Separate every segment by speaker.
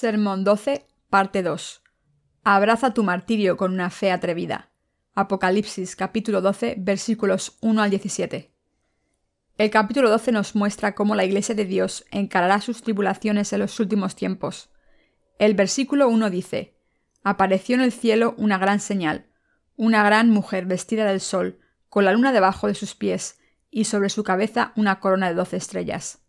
Speaker 1: Sermón 12, parte 2. Abraza tu martirio con una fe atrevida. Apocalipsis capítulo 12, versículos 1 al 17. El capítulo 12 nos muestra cómo la Iglesia de Dios encarará sus tribulaciones en los últimos tiempos. El versículo 1 dice, Apareció en el cielo una gran señal, una gran mujer vestida del sol, con la luna debajo de sus pies, y sobre su cabeza una corona de doce estrellas.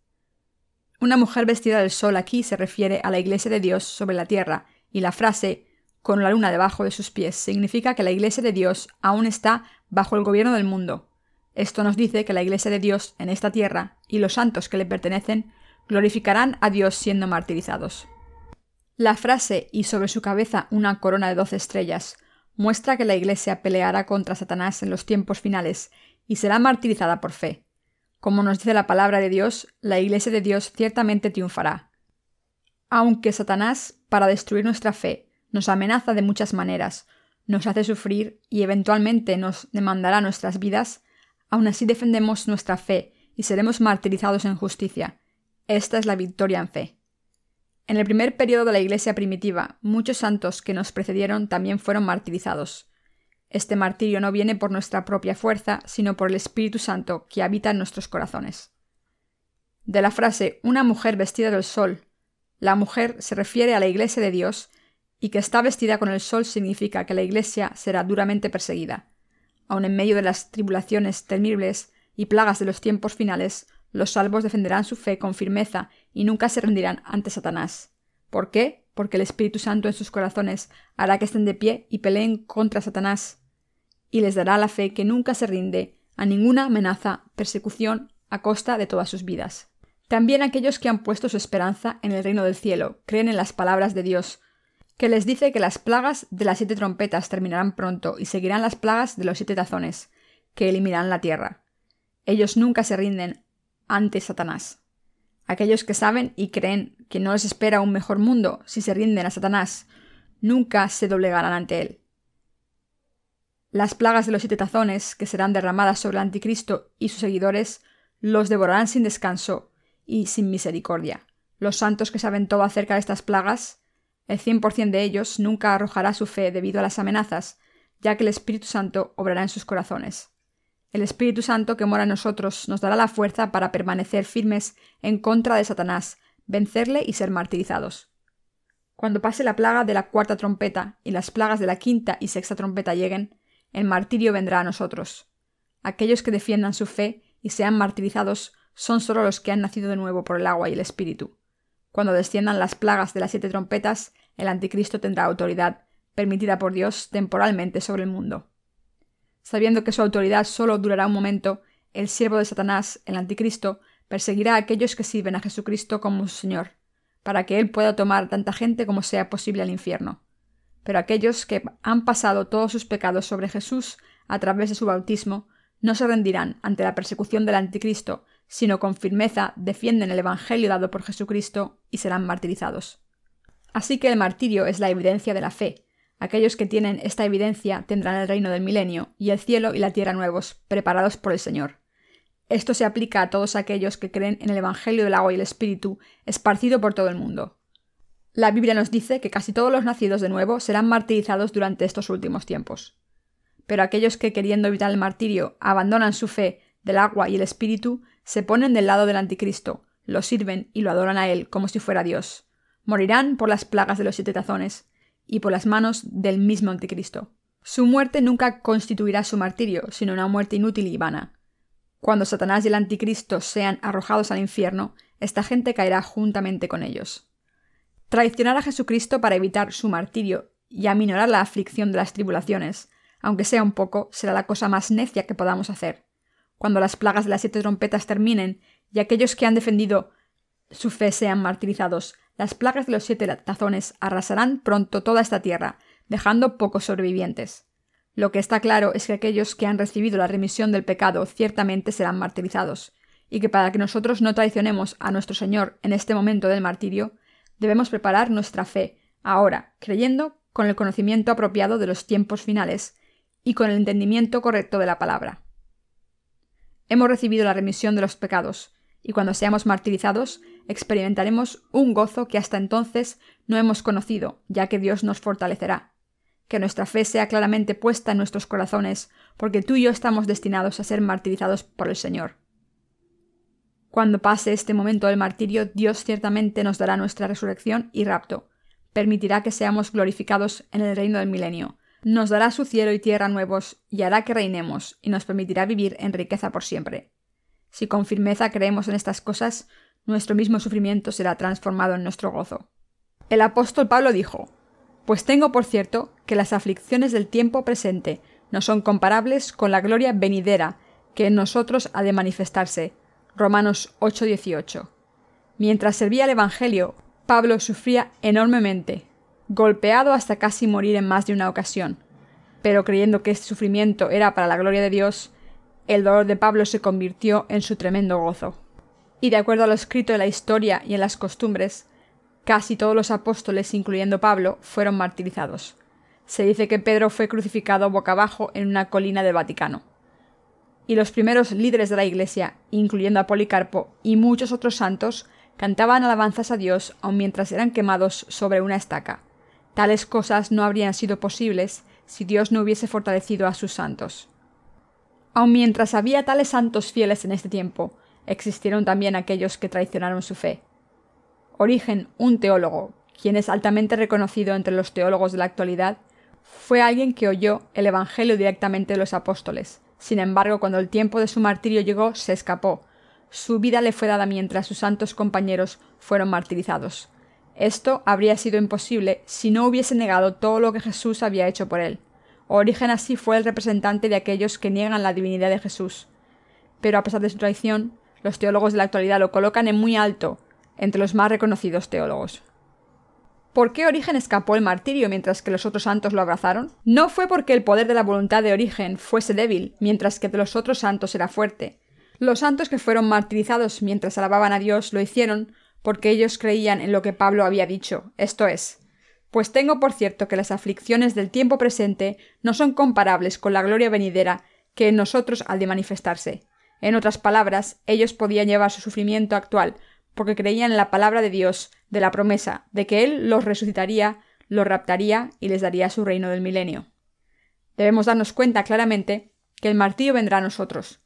Speaker 1: Una mujer vestida del sol aquí se refiere a la Iglesia de Dios sobre la tierra, y la frase con la luna debajo de sus pies significa que la Iglesia de Dios aún está bajo el gobierno del mundo. Esto nos dice que la Iglesia de Dios en esta tierra y los santos que le pertenecen glorificarán a Dios siendo martirizados. La frase y sobre su cabeza una corona de doce estrellas muestra que la Iglesia peleará contra Satanás en los tiempos finales y será martirizada por fe. Como nos dice la palabra de Dios, la Iglesia de Dios ciertamente triunfará. Aunque Satanás, para destruir nuestra fe, nos amenaza de muchas maneras, nos hace sufrir y eventualmente nos demandará nuestras vidas, aún así defendemos nuestra fe y seremos martirizados en justicia. Esta es la victoria en fe. En el primer periodo de la Iglesia primitiva, muchos santos que nos precedieron también fueron martirizados. Este martirio no viene por nuestra propia fuerza, sino por el Espíritu Santo que habita en nuestros corazones. De la frase una mujer vestida del sol, la mujer se refiere a la Iglesia de Dios, y que está vestida con el sol significa que la Iglesia será duramente perseguida. Aun en medio de las tribulaciones temibles y plagas de los tiempos finales, los salvos defenderán su fe con firmeza y nunca se rendirán ante Satanás. ¿Por qué? Porque el Espíritu Santo en sus corazones hará que estén de pie y peleen contra Satanás y les dará la fe que nunca se rinde a ninguna amenaza, persecución, a costa de todas sus vidas. También aquellos que han puesto su esperanza en el reino del cielo creen en las palabras de Dios, que les dice que las plagas de las siete trompetas terminarán pronto y seguirán las plagas de los siete tazones, que eliminarán la tierra. Ellos nunca se rinden ante Satanás. Aquellos que saben y creen que no les espera un mejor mundo si se rinden a Satanás, nunca se doblegarán ante él. Las plagas de los siete tazones, que serán derramadas sobre el anticristo y sus seguidores, los devorarán sin descanso y sin misericordia. Los santos que saben todo acerca de estas plagas, el cien por cien de ellos nunca arrojará su fe debido a las amenazas, ya que el Espíritu Santo obrará en sus corazones. El Espíritu Santo que mora en nosotros nos dará la fuerza para permanecer firmes en contra de Satanás, vencerle y ser martirizados. Cuando pase la plaga de la cuarta trompeta y las plagas de la quinta y sexta trompeta lleguen, el martirio vendrá a nosotros. Aquellos que defiendan su fe y sean martirizados son solo los que han nacido de nuevo por el agua y el espíritu. Cuando desciendan las plagas de las siete trompetas, el anticristo tendrá autoridad, permitida por Dios temporalmente sobre el mundo. Sabiendo que su autoridad solo durará un momento, el siervo de Satanás, el anticristo, perseguirá a aquellos que sirven a Jesucristo como su Señor, para que Él pueda tomar tanta gente como sea posible al infierno pero aquellos que han pasado todos sus pecados sobre Jesús a través de su bautismo no se rendirán ante la persecución del anticristo, sino con firmeza defienden el Evangelio dado por Jesucristo y serán martirizados. Así que el martirio es la evidencia de la fe. Aquellos que tienen esta evidencia tendrán el reino del milenio y el cielo y la tierra nuevos, preparados por el Señor. Esto se aplica a todos aquellos que creen en el Evangelio del agua y el Espíritu, esparcido por todo el mundo. La Biblia nos dice que casi todos los nacidos de nuevo serán martirizados durante estos últimos tiempos. Pero aquellos que, queriendo evitar el martirio, abandonan su fe del agua y el espíritu, se ponen del lado del anticristo, lo sirven y lo adoran a él como si fuera Dios. Morirán por las plagas de los siete tazones y por las manos del mismo anticristo. Su muerte nunca constituirá su martirio, sino una muerte inútil y vana. Cuando Satanás y el anticristo sean arrojados al infierno, esta gente caerá juntamente con ellos. Traicionar a Jesucristo para evitar su martirio y aminorar la aflicción de las tribulaciones, aunque sea un poco, será la cosa más necia que podamos hacer. Cuando las plagas de las siete trompetas terminen y aquellos que han defendido su fe sean martirizados, las plagas de los siete tazones arrasarán pronto toda esta tierra, dejando pocos sobrevivientes. Lo que está claro es que aquellos que han recibido la remisión del pecado ciertamente serán martirizados, y que para que nosotros no traicionemos a nuestro Señor en este momento del martirio, debemos preparar nuestra fe, ahora, creyendo con el conocimiento apropiado de los tiempos finales y con el entendimiento correcto de la palabra. Hemos recibido la remisión de los pecados, y cuando seamos martirizados, experimentaremos un gozo que hasta entonces no hemos conocido, ya que Dios nos fortalecerá. Que nuestra fe sea claramente puesta en nuestros corazones, porque tú y yo estamos destinados a ser martirizados por el Señor. Cuando pase este momento del martirio, Dios ciertamente nos dará nuestra resurrección y rapto. Permitirá que seamos glorificados en el reino del milenio. Nos dará su cielo y tierra nuevos y hará que reinemos y nos permitirá vivir en riqueza por siempre. Si con firmeza creemos en estas cosas, nuestro mismo sufrimiento será transformado en nuestro gozo. El apóstol Pablo dijo, Pues tengo por cierto que las aflicciones del tiempo presente no son comparables con la gloria venidera que en nosotros ha de manifestarse. Romanos 8:18. Mientras servía el Evangelio, Pablo sufría enormemente, golpeado hasta casi morir en más de una ocasión. Pero creyendo que este sufrimiento era para la gloria de Dios, el dolor de Pablo se convirtió en su tremendo gozo. Y de acuerdo a lo escrito en la historia y en las costumbres, casi todos los apóstoles, incluyendo Pablo, fueron martirizados. Se dice que Pedro fue crucificado boca abajo en una colina del Vaticano. Y los primeros líderes de la Iglesia, incluyendo a Policarpo y muchos otros santos, cantaban alabanzas a Dios aun mientras eran quemados sobre una estaca. Tales cosas no habrían sido posibles si Dios no hubiese fortalecido a sus santos. Aun mientras había tales santos fieles en este tiempo, existieron también aquellos que traicionaron su fe. Origen, un teólogo, quien es altamente reconocido entre los teólogos de la actualidad, fue alguien que oyó el Evangelio directamente de los apóstoles. Sin embargo, cuando el tiempo de su martirio llegó, se escapó. Su vida le fue dada mientras sus santos compañeros fueron martirizados. Esto habría sido imposible si no hubiese negado todo lo que Jesús había hecho por él. Origen así fue el representante de aquellos que niegan la divinidad de Jesús. Pero a pesar de su traición, los teólogos de la actualidad lo colocan en muy alto, entre los más reconocidos teólogos. ¿Por qué Origen escapó el martirio mientras que los otros santos lo abrazaron? No fue porque el poder de la voluntad de Origen fuese débil, mientras que de los otros santos era fuerte. Los santos que fueron martirizados mientras alababan a Dios lo hicieron porque ellos creían en lo que Pablo había dicho, esto es, pues tengo por cierto que las aflicciones del tiempo presente no son comparables con la gloria venidera que en nosotros ha de manifestarse. En otras palabras, ellos podían llevar su sufrimiento actual, porque creían en la palabra de Dios, de la promesa, de que Él los resucitaría, los raptaría y les daría su reino del milenio. Debemos darnos cuenta claramente que el martirio vendrá a nosotros.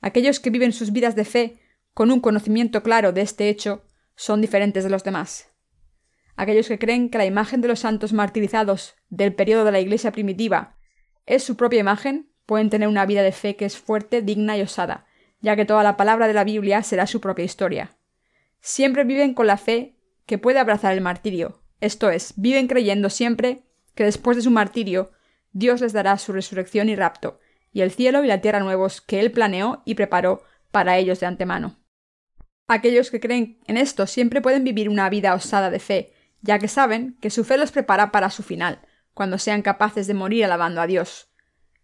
Speaker 1: Aquellos que viven sus vidas de fe con un conocimiento claro de este hecho son diferentes de los demás. Aquellos que creen que la imagen de los santos martirizados del periodo de la Iglesia primitiva es su propia imagen, pueden tener una vida de fe que es fuerte, digna y osada, ya que toda la palabra de la Biblia será su propia historia. Siempre viven con la fe que puede abrazar el martirio, esto es, viven creyendo siempre que después de su martirio Dios les dará su resurrección y rapto, y el cielo y la tierra nuevos que Él planeó y preparó para ellos de antemano. Aquellos que creen en esto siempre pueden vivir una vida osada de fe, ya que saben que su fe los prepara para su final, cuando sean capaces de morir alabando a Dios.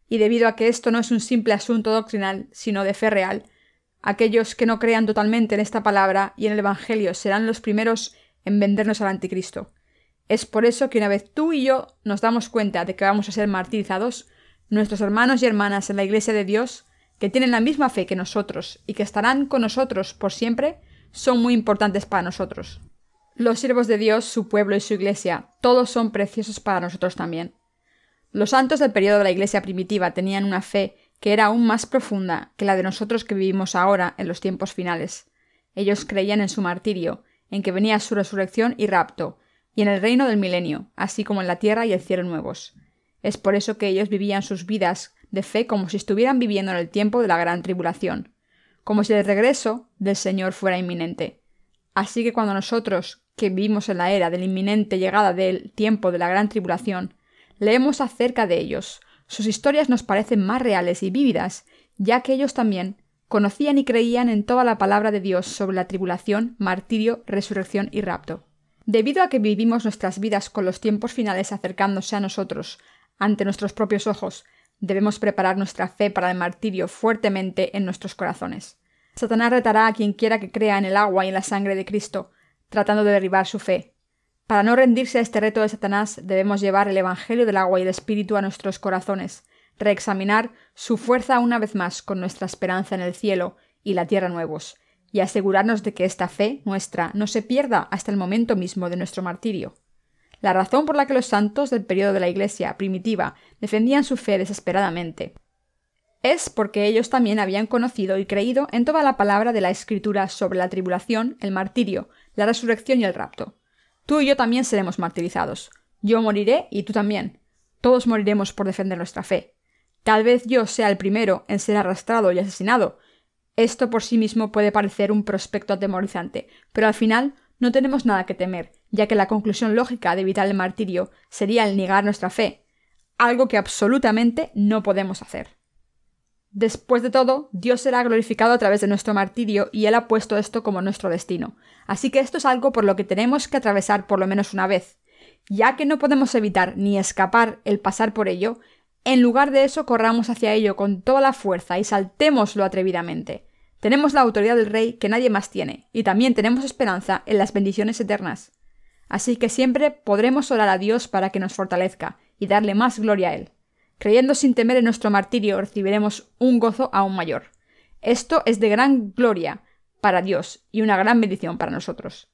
Speaker 1: Y debido a que esto no es un simple asunto doctrinal, sino de fe real, aquellos que no crean totalmente en esta palabra y en el Evangelio serán los primeros en vendernos al anticristo. Es por eso que una vez tú y yo nos damos cuenta de que vamos a ser martirizados, nuestros hermanos y hermanas en la Iglesia de Dios, que tienen la misma fe que nosotros y que estarán con nosotros por siempre, son muy importantes para nosotros. Los siervos de Dios, su pueblo y su iglesia, todos son preciosos para nosotros también. Los santos del periodo de la iglesia primitiva tenían una fe que era aún más profunda que la de nosotros que vivimos ahora en los tiempos finales. Ellos creían en su martirio, en que venía su resurrección y rapto, y en el reino del milenio, así como en la tierra y el cielo nuevos. Es por eso que ellos vivían sus vidas de fe como si estuvieran viviendo en el tiempo de la gran tribulación, como si el regreso del Señor fuera inminente. Así que cuando nosotros, que vivimos en la era de la inminente llegada del tiempo de la gran tribulación, leemos acerca de ellos. Sus historias nos parecen más reales y vívidas, ya que ellos también conocían y creían en toda la palabra de Dios sobre la tribulación, martirio, resurrección y rapto. Debido a que vivimos nuestras vidas con los tiempos finales acercándose a nosotros, ante nuestros propios ojos, debemos preparar nuestra fe para el martirio fuertemente en nuestros corazones. Satanás retará a quien quiera que crea en el agua y en la sangre de Cristo, tratando de derribar su fe. Para no rendirse a este reto de Satanás, debemos llevar el Evangelio del agua y el Espíritu a nuestros corazones, reexaminar su fuerza una vez más con nuestra esperanza en el cielo y la tierra nuevos, y asegurarnos de que esta fe nuestra no se pierda hasta el momento mismo de nuestro martirio. La razón por la que los santos del periodo de la Iglesia primitiva defendían su fe desesperadamente es porque ellos también habían conocido y creído en toda la palabra de la Escritura sobre la tribulación, el martirio, la resurrección y el rapto. Tú y yo también seremos martirizados. Yo moriré y tú también. Todos moriremos por defender nuestra fe. Tal vez yo sea el primero en ser arrastrado y asesinado. Esto por sí mismo puede parecer un prospecto atemorizante, pero al final no tenemos nada que temer, ya que la conclusión lógica de evitar el martirio sería el negar nuestra fe, algo que absolutamente no podemos hacer. Después de todo, Dios será glorificado a través de nuestro martirio y Él ha puesto esto como nuestro destino. Así que esto es algo por lo que tenemos que atravesar por lo menos una vez. Ya que no podemos evitar ni escapar el pasar por ello, en lugar de eso corramos hacia ello con toda la fuerza y saltémoslo atrevidamente. Tenemos la autoridad del Rey que nadie más tiene, y también tenemos esperanza en las bendiciones eternas. Así que siempre podremos orar a Dios para que nos fortalezca y darle más gloria a Él. Creyendo sin temer en nuestro martirio recibiremos un gozo aún mayor. Esto es de gran gloria para Dios y una gran bendición para nosotros.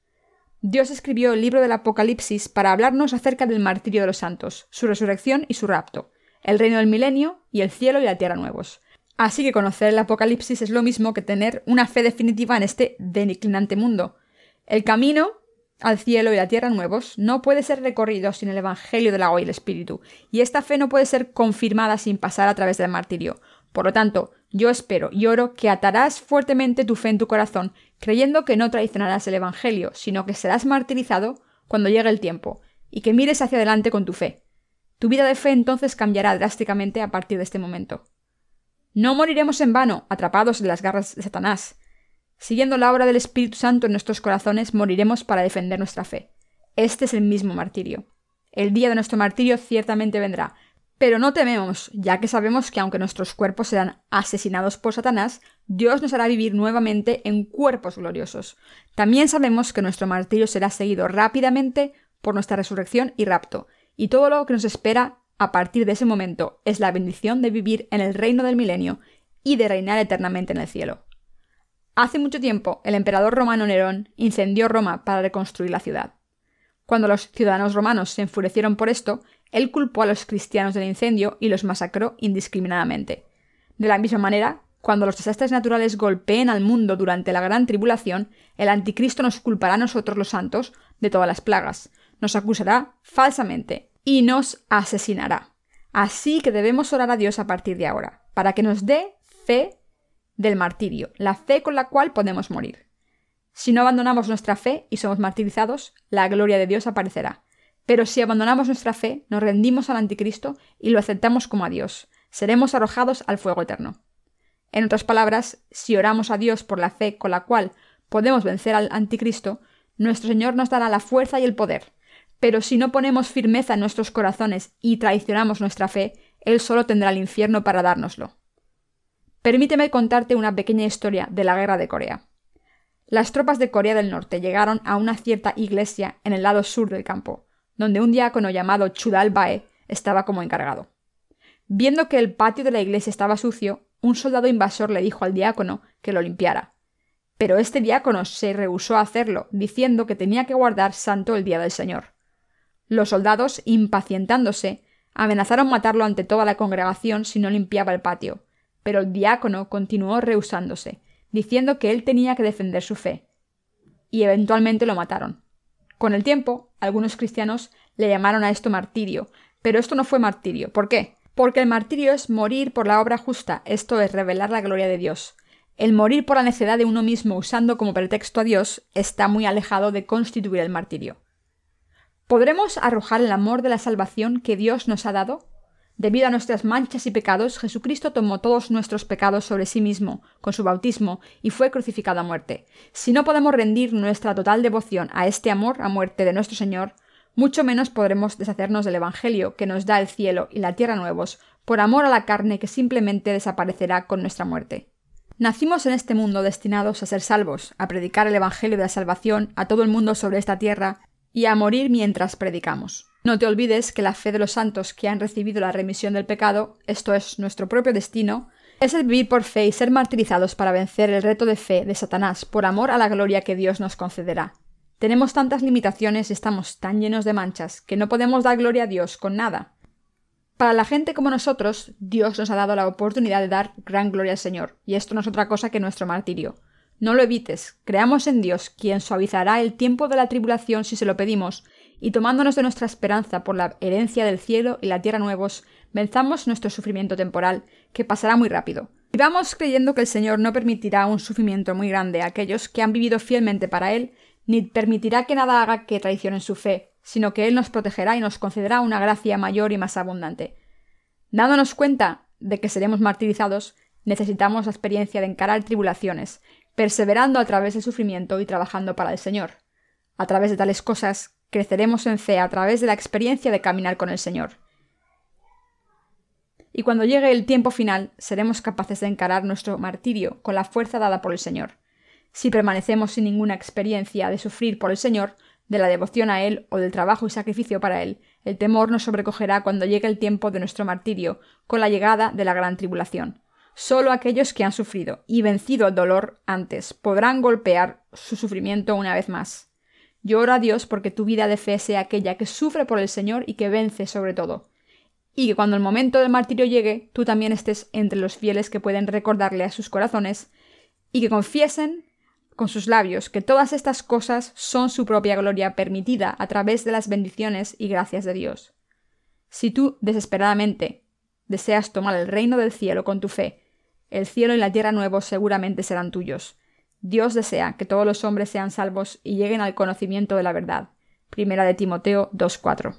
Speaker 1: Dios escribió el libro del Apocalipsis para hablarnos acerca del martirio de los santos, su resurrección y su rapto, el reino del milenio y el cielo y la tierra nuevos. Así que conocer el Apocalipsis es lo mismo que tener una fe definitiva en este declinante mundo. El camino al cielo y la tierra nuevos no puede ser recorrido sin el Evangelio del agua y el Espíritu, y esta fe no puede ser confirmada sin pasar a través del martirio. Por lo tanto, yo espero y oro que atarás fuertemente tu fe en tu corazón, creyendo que no traicionarás el Evangelio, sino que serás martirizado cuando llegue el tiempo, y que mires hacia adelante con tu fe. Tu vida de fe entonces cambiará drásticamente a partir de este momento. No moriremos en vano, atrapados en las garras de Satanás, Siguiendo la obra del Espíritu Santo en nuestros corazones, moriremos para defender nuestra fe. Este es el mismo martirio. El día de nuestro martirio ciertamente vendrá, pero no tememos, ya que sabemos que aunque nuestros cuerpos serán asesinados por Satanás, Dios nos hará vivir nuevamente en cuerpos gloriosos. También sabemos que nuestro martirio será seguido rápidamente por nuestra resurrección y rapto, y todo lo que nos espera a partir de ese momento es la bendición de vivir en el reino del milenio y de reinar eternamente en el cielo. Hace mucho tiempo, el emperador romano Nerón incendió Roma para reconstruir la ciudad. Cuando los ciudadanos romanos se enfurecieron por esto, él culpó a los cristianos del incendio y los masacró indiscriminadamente. De la misma manera, cuando los desastres naturales golpeen al mundo durante la gran tribulación, el anticristo nos culpará a nosotros los santos de todas las plagas, nos acusará falsamente y nos asesinará. Así que debemos orar a Dios a partir de ahora, para que nos dé fe del martirio, la fe con la cual podemos morir. Si no abandonamos nuestra fe y somos martirizados, la gloria de Dios aparecerá. Pero si abandonamos nuestra fe, nos rendimos al anticristo y lo aceptamos como a Dios, seremos arrojados al fuego eterno. En otras palabras, si oramos a Dios por la fe con la cual podemos vencer al anticristo, nuestro Señor nos dará la fuerza y el poder. Pero si no ponemos firmeza en nuestros corazones y traicionamos nuestra fe, Él solo tendrá el infierno para dárnoslo. Permíteme contarte una pequeña historia de la guerra de Corea. Las tropas de Corea del Norte llegaron a una cierta iglesia en el lado sur del campo, donde un diácono llamado Chudal Bae estaba como encargado. Viendo que el patio de la iglesia estaba sucio, un soldado invasor le dijo al diácono que lo limpiara. Pero este diácono se rehusó a hacerlo, diciendo que tenía que guardar santo el día del Señor. Los soldados, impacientándose, amenazaron matarlo ante toda la congregación si no limpiaba el patio, pero el diácono continuó rehusándose, diciendo que él tenía que defender su fe. Y eventualmente lo mataron. Con el tiempo, algunos cristianos le llamaron a esto martirio, pero esto no fue martirio. ¿Por qué? Porque el martirio es morir por la obra justa, esto es revelar la gloria de Dios. El morir por la necedad de uno mismo usando como pretexto a Dios está muy alejado de constituir el martirio. ¿Podremos arrojar el amor de la salvación que Dios nos ha dado? Debido a nuestras manchas y pecados, Jesucristo tomó todos nuestros pecados sobre sí mismo, con su bautismo, y fue crucificado a muerte. Si no podemos rendir nuestra total devoción a este amor a muerte de nuestro Señor, mucho menos podremos deshacernos del Evangelio que nos da el cielo y la tierra nuevos, por amor a la carne que simplemente desaparecerá con nuestra muerte. Nacimos en este mundo destinados a ser salvos, a predicar el Evangelio de la salvación a todo el mundo sobre esta tierra y a morir mientras predicamos. No te olvides que la fe de los santos que han recibido la remisión del pecado, esto es nuestro propio destino, Es el vivir por fe y ser martirizados para vencer el reto de fe de Satanás por amor a la gloria que Dios nos concederá. Tenemos tantas limitaciones y estamos tan llenos de manchas que no podemos dar gloria a Dios con nada. Para la gente como nosotros, Dios nos ha dado la oportunidad de dar gran gloria al Señor, y esto no es otra cosa que nuestro martirio. No lo evites, creamos en Dios, quien suavizará el tiempo de la tribulación si se lo pedimos, y tomándonos de nuestra esperanza por la herencia del cielo y la tierra nuevos, venzamos nuestro sufrimiento temporal, que pasará muy rápido. Vivamos creyendo que el Señor no permitirá un sufrimiento muy grande a aquellos que han vivido fielmente para Él, ni permitirá que nada haga que traicionen su fe, sino que Él nos protegerá y nos concederá una gracia mayor y más abundante. Dándonos cuenta de que seremos martirizados, necesitamos la experiencia de encarar tribulaciones, perseverando a través del sufrimiento y trabajando para el Señor. A través de tales cosas, creceremos en fe a través de la experiencia de caminar con el Señor. Y cuando llegue el tiempo final, seremos capaces de encarar nuestro martirio con la fuerza dada por el Señor. Si permanecemos sin ninguna experiencia de sufrir por el Señor, de la devoción a Él o del trabajo y sacrificio para Él, el temor nos sobrecogerá cuando llegue el tiempo de nuestro martirio, con la llegada de la gran tribulación. Solo aquellos que han sufrido y vencido el dolor antes podrán golpear su sufrimiento una vez más. Yo oro a Dios porque tu vida de fe sea aquella que sufre por el Señor y que vence sobre todo. Y que cuando el momento del martirio llegue, tú también estés entre los fieles que pueden recordarle a sus corazones y que confiesen con sus labios que todas estas cosas son su propia gloria permitida a través de las bendiciones y gracias de Dios. Si tú desesperadamente deseas tomar el reino del cielo con tu fe, el cielo y la tierra nuevos seguramente serán tuyos. Dios desea que todos los hombres sean salvos y lleguen al conocimiento de la verdad. Primera de Timoteo 2.4.